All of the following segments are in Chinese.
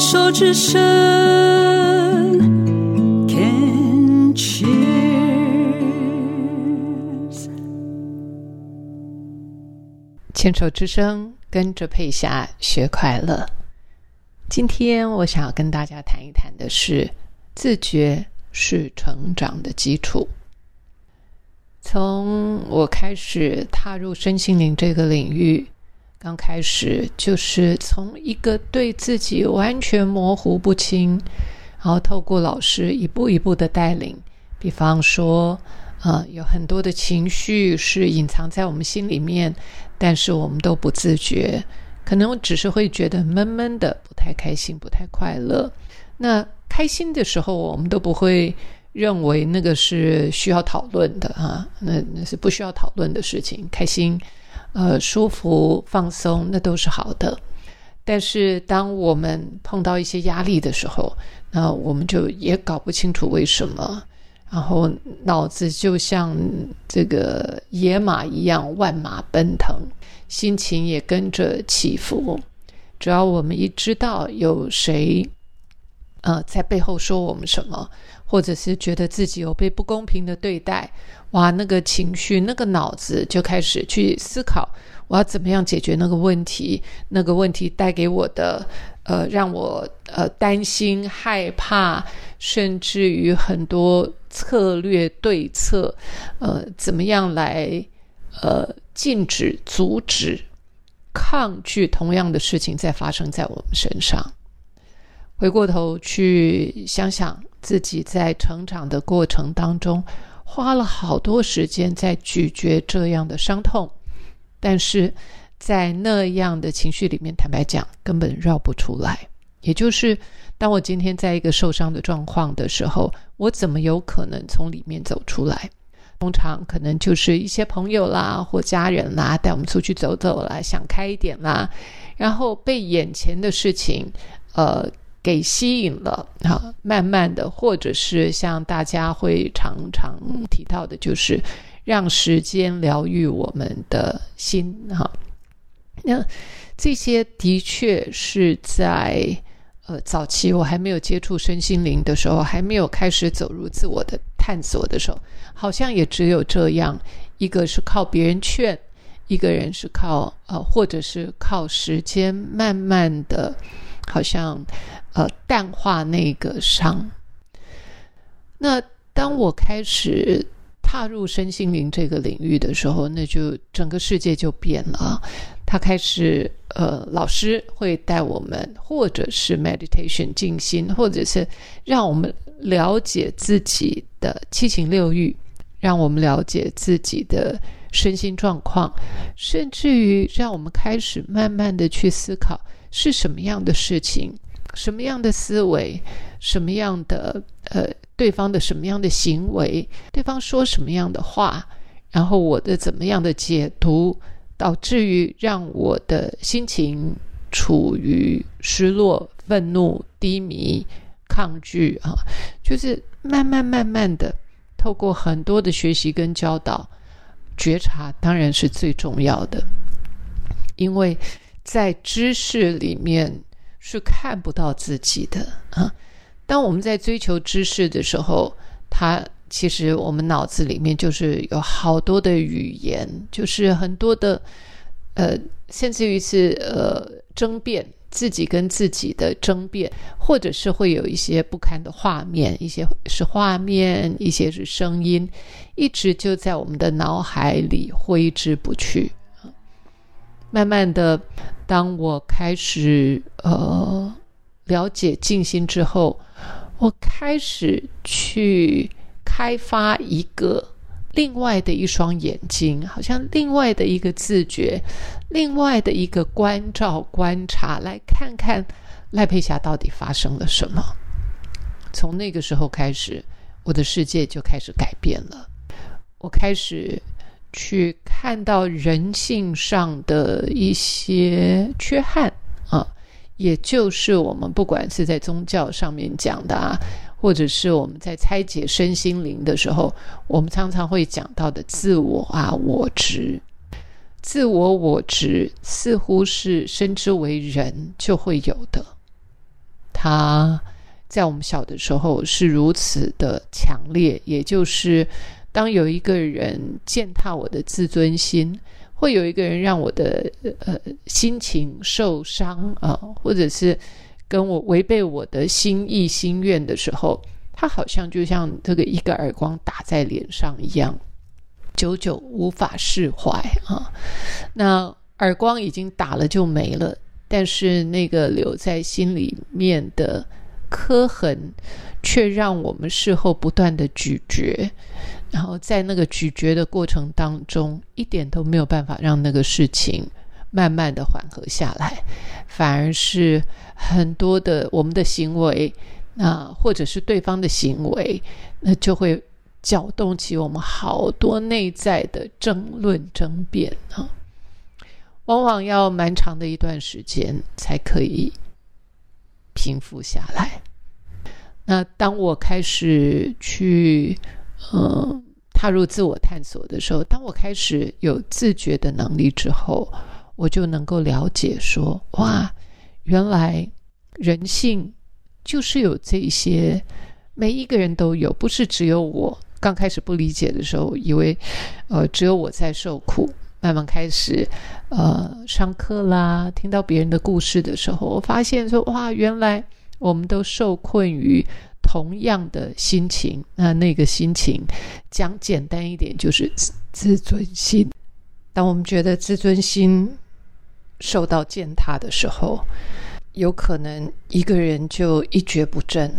手之声，Can cheers。牵手之声，跟着佩霞学快乐。今天我想要跟大家谈一谈的是，自觉是成长的基础。从我开始踏入身心灵这个领域，刚开始就是从一个对自己完全模糊不清，然后透过老师一步一步的带领，比方说，呃，有很多的情绪是隐藏在我们心里面，但是我们都不自觉，可能我只是会觉得闷闷的，不太开心，不太快乐。那开心的时候，我们都不会。认为那个是需要讨论的啊，那那是不需要讨论的事情。开心、呃，舒服、放松，那都是好的。但是当我们碰到一些压力的时候，那我们就也搞不清楚为什么，然后脑子就像这个野马一样万马奔腾，心情也跟着起伏。只要我们一知道有谁，呃，在背后说我们什么。或者是觉得自己有被不公平的对待，哇，那个情绪、那个脑子就开始去思考，我要怎么样解决那个问题？那个问题带给我的，呃，让我呃担心、害怕，甚至于很多策略对策，呃，怎么样来呃禁止、阻止、抗拒同样的事情再发生在我们身上？回过头去想想。自己在成长的过程当中，花了好多时间在咀嚼这样的伤痛，但是在那样的情绪里面，坦白讲，根本绕不出来。也就是，当我今天在一个受伤的状况的时候，我怎么有可能从里面走出来？通常可能就是一些朋友啦，或家人啦，带我们出去走走啦，想开一点啦，然后被眼前的事情，呃。给吸引了啊，慢慢的，或者是像大家会常常提到的，就是让时间疗愈我们的心哈。那这些的确是在呃早期我还没有接触身心灵的时候，还没有开始走入自我的探索的时候，好像也只有这样一个是靠别人劝，一个人是靠呃，或者是靠时间慢慢的，好像。呃，淡化那个伤。那当我开始踏入身心灵这个领域的时候，那就整个世界就变了。他开始，呃，老师会带我们，或者是 meditation 静心，或者是让我们了解自己的七情六欲，让我们了解自己的身心状况，甚至于让我们开始慢慢的去思考是什么样的事情。什么样的思维，什么样的呃，对方的什么样的行为，对方说什么样的话，然后我的怎么样的解读，导致于让我的心情处于失落、愤怒、低迷、抗拒啊，就是慢慢慢慢的透过很多的学习跟教导，觉察当然是最重要的，因为在知识里面。是看不到自己的啊！当我们在追求知识的时候，它其实我们脑子里面就是有好多的语言，就是很多的呃，甚至于是呃争辩自己跟自己的争辩，或者是会有一些不堪的画面，一些是画面，一些是声音，一直就在我们的脑海里挥之不去慢慢的。当我开始呃了解静心之后，我开始去开发一个另外的一双眼睛，好像另外的一个自觉，另外的一个关照、观察，来看看赖佩霞到底发生了什么。从那个时候开始，我的世界就开始改变了。我开始。去看到人性上的一些缺憾啊，也就是我们不管是在宗教上面讲的啊，或者是我们在拆解身心灵的时候，我们常常会讲到的自我啊、我执、自我我执，似乎是生之为人就会有的。它在我们小的时候是如此的强烈，也就是当有一个人践踏我的自尊心，会有一个人让我的呃心情受伤啊，或者是跟我违背我的心意心愿的时候，他好像就像这个一个耳光打在脸上一样，久久无法释怀啊。那耳光已经打了就没了，但是那个留在心里面的。刻痕，却让我们事后不断的咀嚼，然后在那个咀嚼的过程当中，一点都没有办法让那个事情慢慢的缓和下来，反而是很多的我们的行为，那或者是对方的行为，那就会搅动起我们好多内在的争论争辩啊，往往要蛮长的一段时间才可以。平复下来。那当我开始去，呃，踏入自我探索的时候，当我开始有自觉的能力之后，我就能够了解说：哇，原来人性就是有这些，每一个人都有，不是只有我。刚开始不理解的时候，以为，呃，只有我在受苦。慢慢开始，呃，上课啦，听到别人的故事的时候，我发现说，哇，原来我们都受困于同样的心情。那那个心情，讲简单一点，就是自尊心。当我们觉得自尊心受到践踏的时候，有可能一个人就一蹶不振。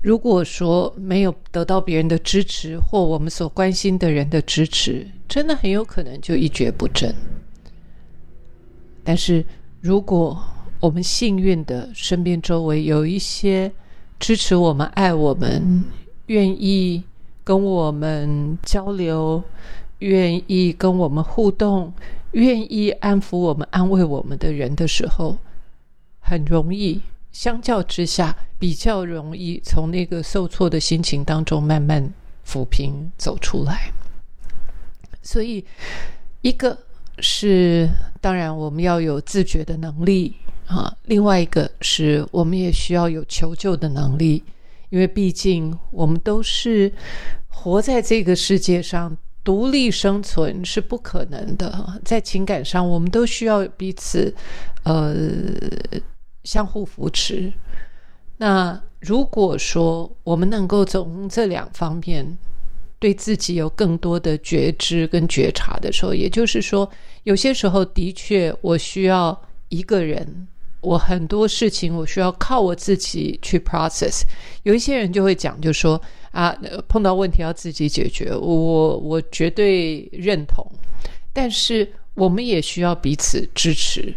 如果说没有得到别人的支持，或我们所关心的人的支持，真的很有可能就一蹶不振。但是，如果我们幸运的身边周围有一些支持我们、爱我们、愿意跟我们交流、愿意跟我们互动、愿意安抚我们、安慰我们的人的时候，很容易。相较之下，比较容易从那个受挫的心情当中慢慢抚平走出来。所以，一个是当然我们要有自觉的能力啊，另外一个是我们也需要有求救的能力，因为毕竟我们都是活在这个世界上，独立生存是不可能的。在情感上，我们都需要彼此，呃。相互扶持。那如果说我们能够从这两方面对自己有更多的觉知跟觉察的时候，也就是说，有些时候的确我需要一个人，我很多事情我需要靠我自己去 process。有一些人就会讲，就说啊，碰到问题要自己解决，我我绝对认同。但是我们也需要彼此支持。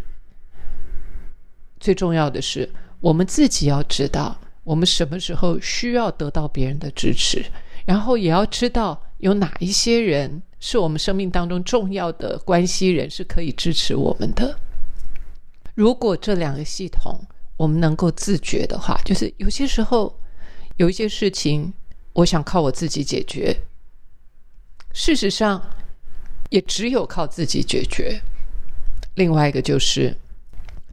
最重要的是，我们自己要知道我们什么时候需要得到别人的支持，然后也要知道有哪一些人是我们生命当中重要的关系人，是可以支持我们的。如果这两个系统我们能够自觉的话，就是有些时候有一些事情，我想靠我自己解决，事实上也只有靠自己解决。另外一个就是。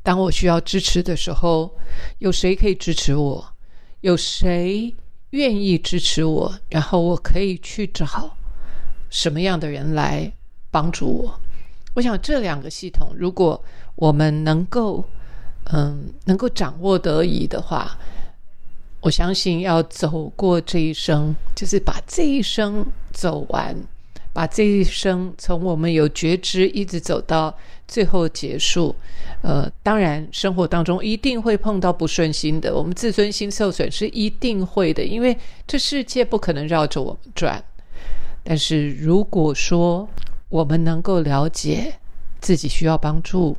当我需要支持的时候，有谁可以支持我？有谁愿意支持我？然后我可以去找什么样的人来帮助我？我想这两个系统，如果我们能够，嗯，能够掌握得宜的话，我相信要走过这一生，就是把这一生走完，把这一生从我们有觉知一直走到最后结束。呃，当然，生活当中一定会碰到不顺心的，我们自尊心受损是一定会的，因为这世界不可能绕着我们转。但是如果说我们能够了解自己需要帮助，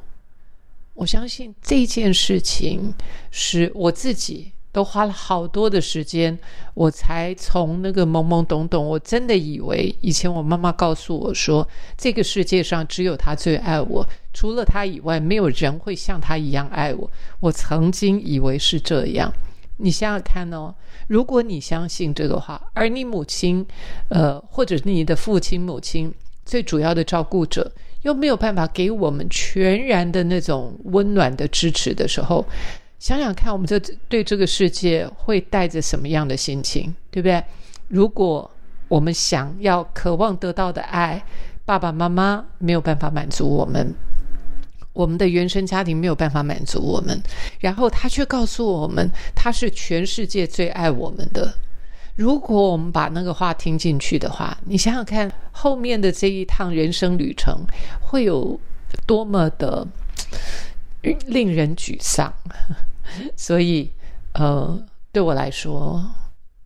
我相信这件事情是我自己。都花了好多的时间，我才从那个懵懵懂懂，我真的以为以前我妈妈告诉我说，这个世界上只有她最爱我，除了她以外，没有人会像她一样爱我。我曾经以为是这样。你想想看哦，如果你相信这个话，而你母亲，呃，或者你的父亲、母亲最主要的照顾者，又没有办法给我们全然的那种温暖的支持的时候。想想看，我们这对这个世界会带着什么样的心情，对不对？如果我们想要、渴望得到的爱，爸爸妈妈没有办法满足我们，我们的原生家庭没有办法满足我们，然后他却告诉我们他是全世界最爱我们的。如果我们把那个话听进去的话，你想想看，后面的这一趟人生旅程会有多么的令人沮丧。所以，呃，对我来说，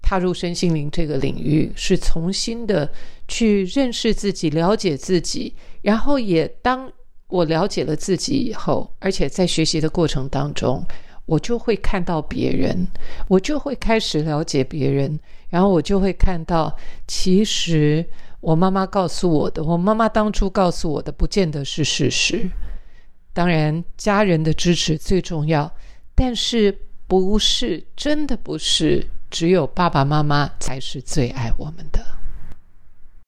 踏入身心灵这个领域，是重新的去认识自己、了解自己，然后也当我了解了自己以后，而且在学习的过程当中，我就会看到别人，我就会开始了解别人。然后我就会看到，其实我妈妈告诉我的，我妈妈当初告诉我的，不见得是事实。当然，家人的支持最重要，但是不是真的不是只有爸爸妈妈才是最爱我们的。